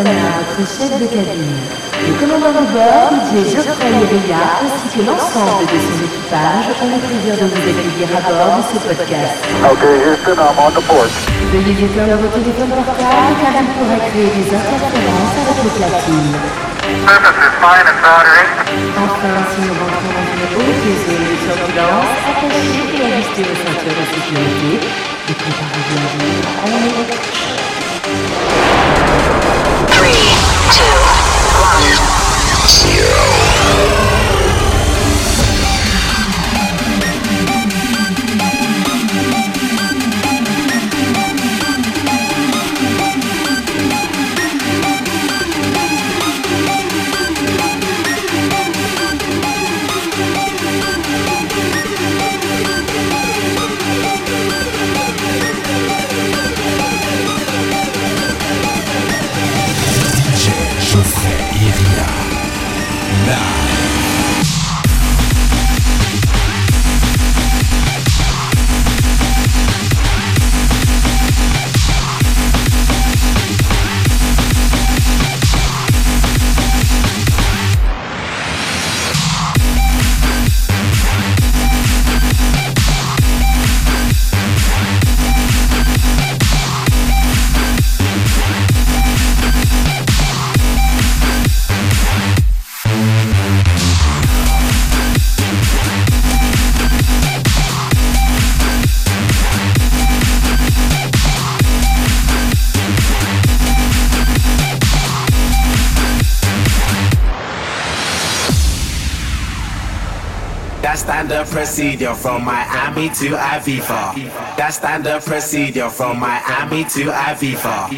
Oksana, votre chef de cabine. Le commandant de bord, DJ Geoffrey ainsi que l'ensemble de son équipage ont le plaisir de vous accueillir à bord de ce podcast. Okay, Houston, I'm on the port. Veuillez éteindre vos téléphones portables car il pourrait créer des interférences avec and soldering. Enfin, si nous rentrons dans une haute zone de turbulence, attachez et ajustez vos ceintures de sécurité et préparez-vous à vivre nouvelle Three, two, one. DJ standard procedure from Miami to Aviva. That's standard procedure from Miami to Aviva.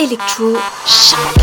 Electro Shock.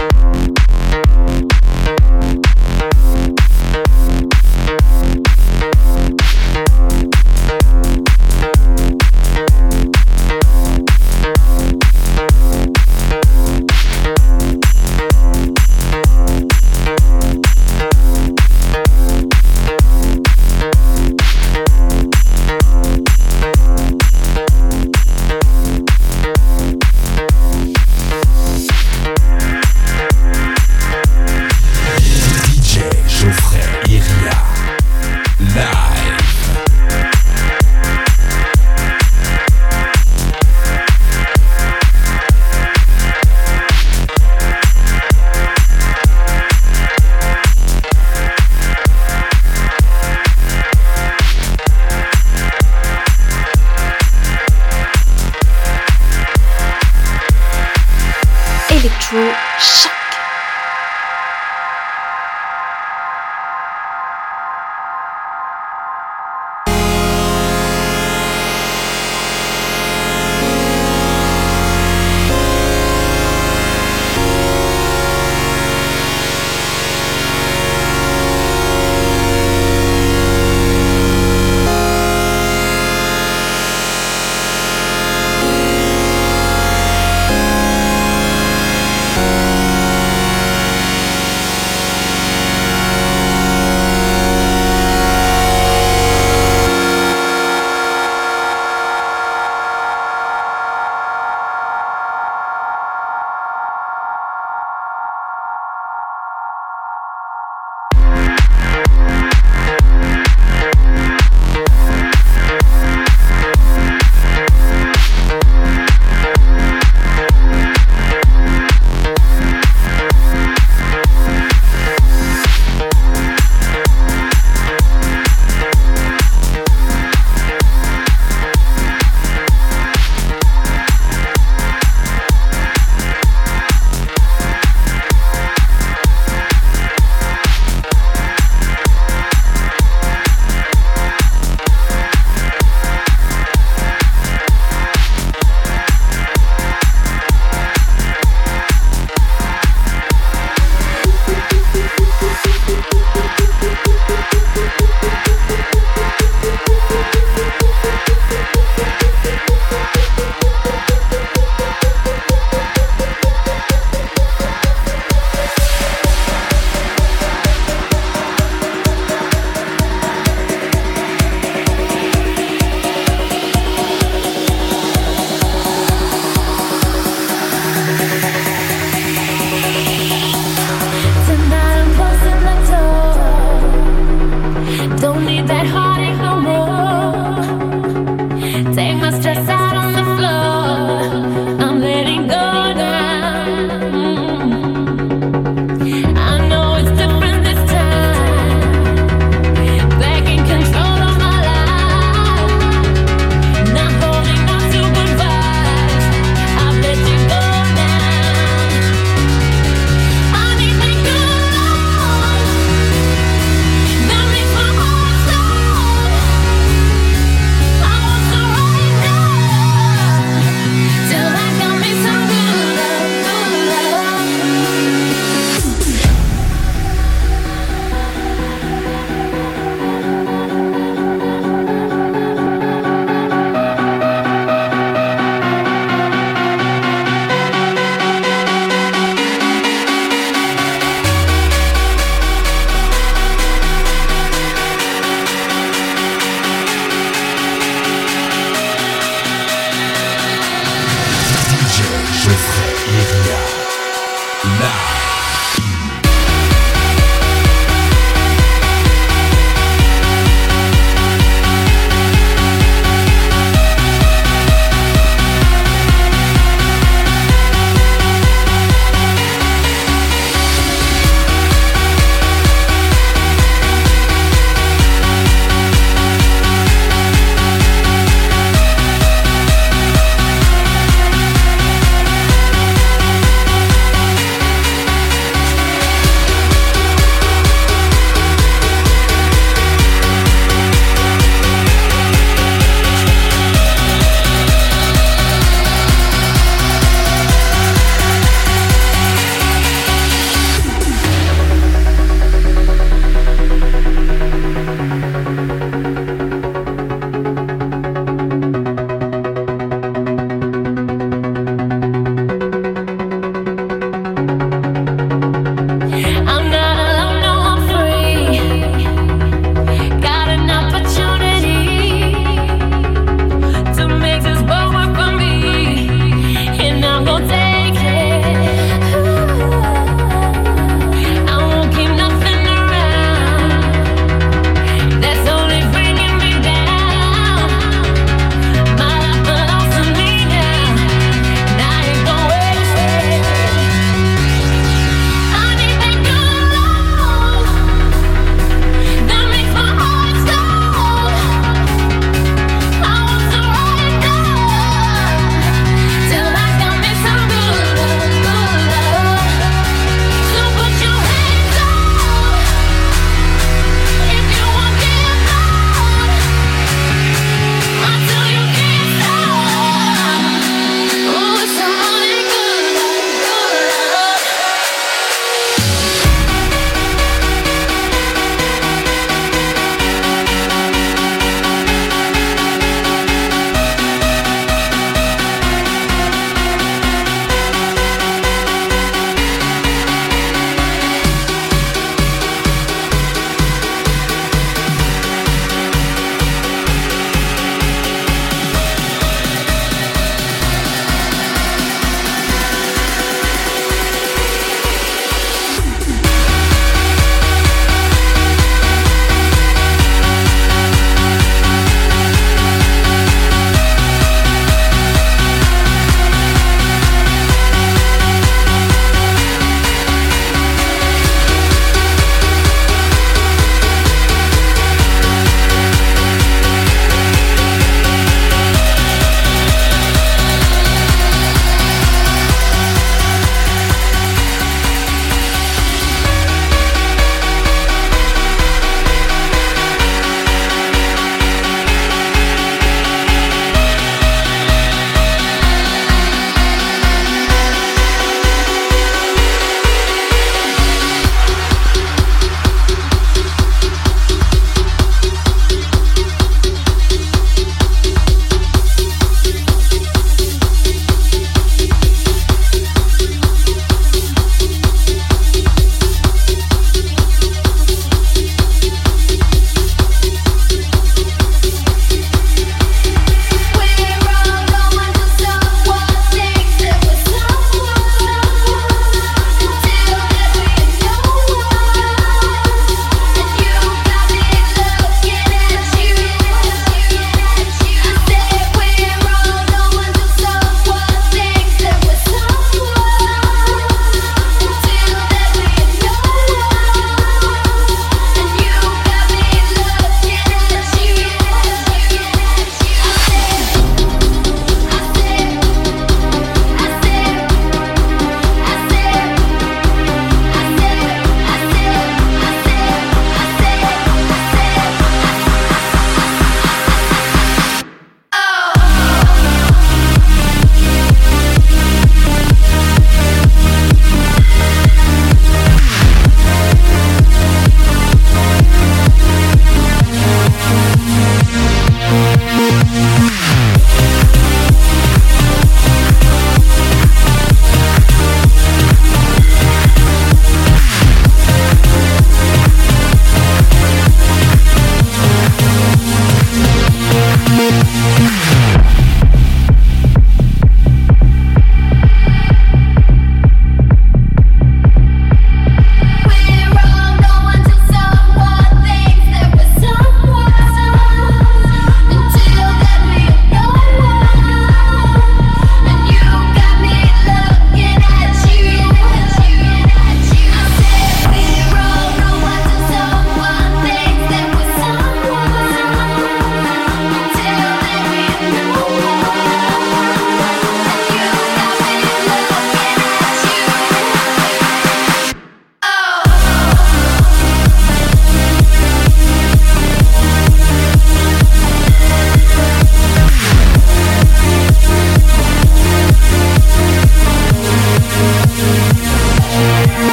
Música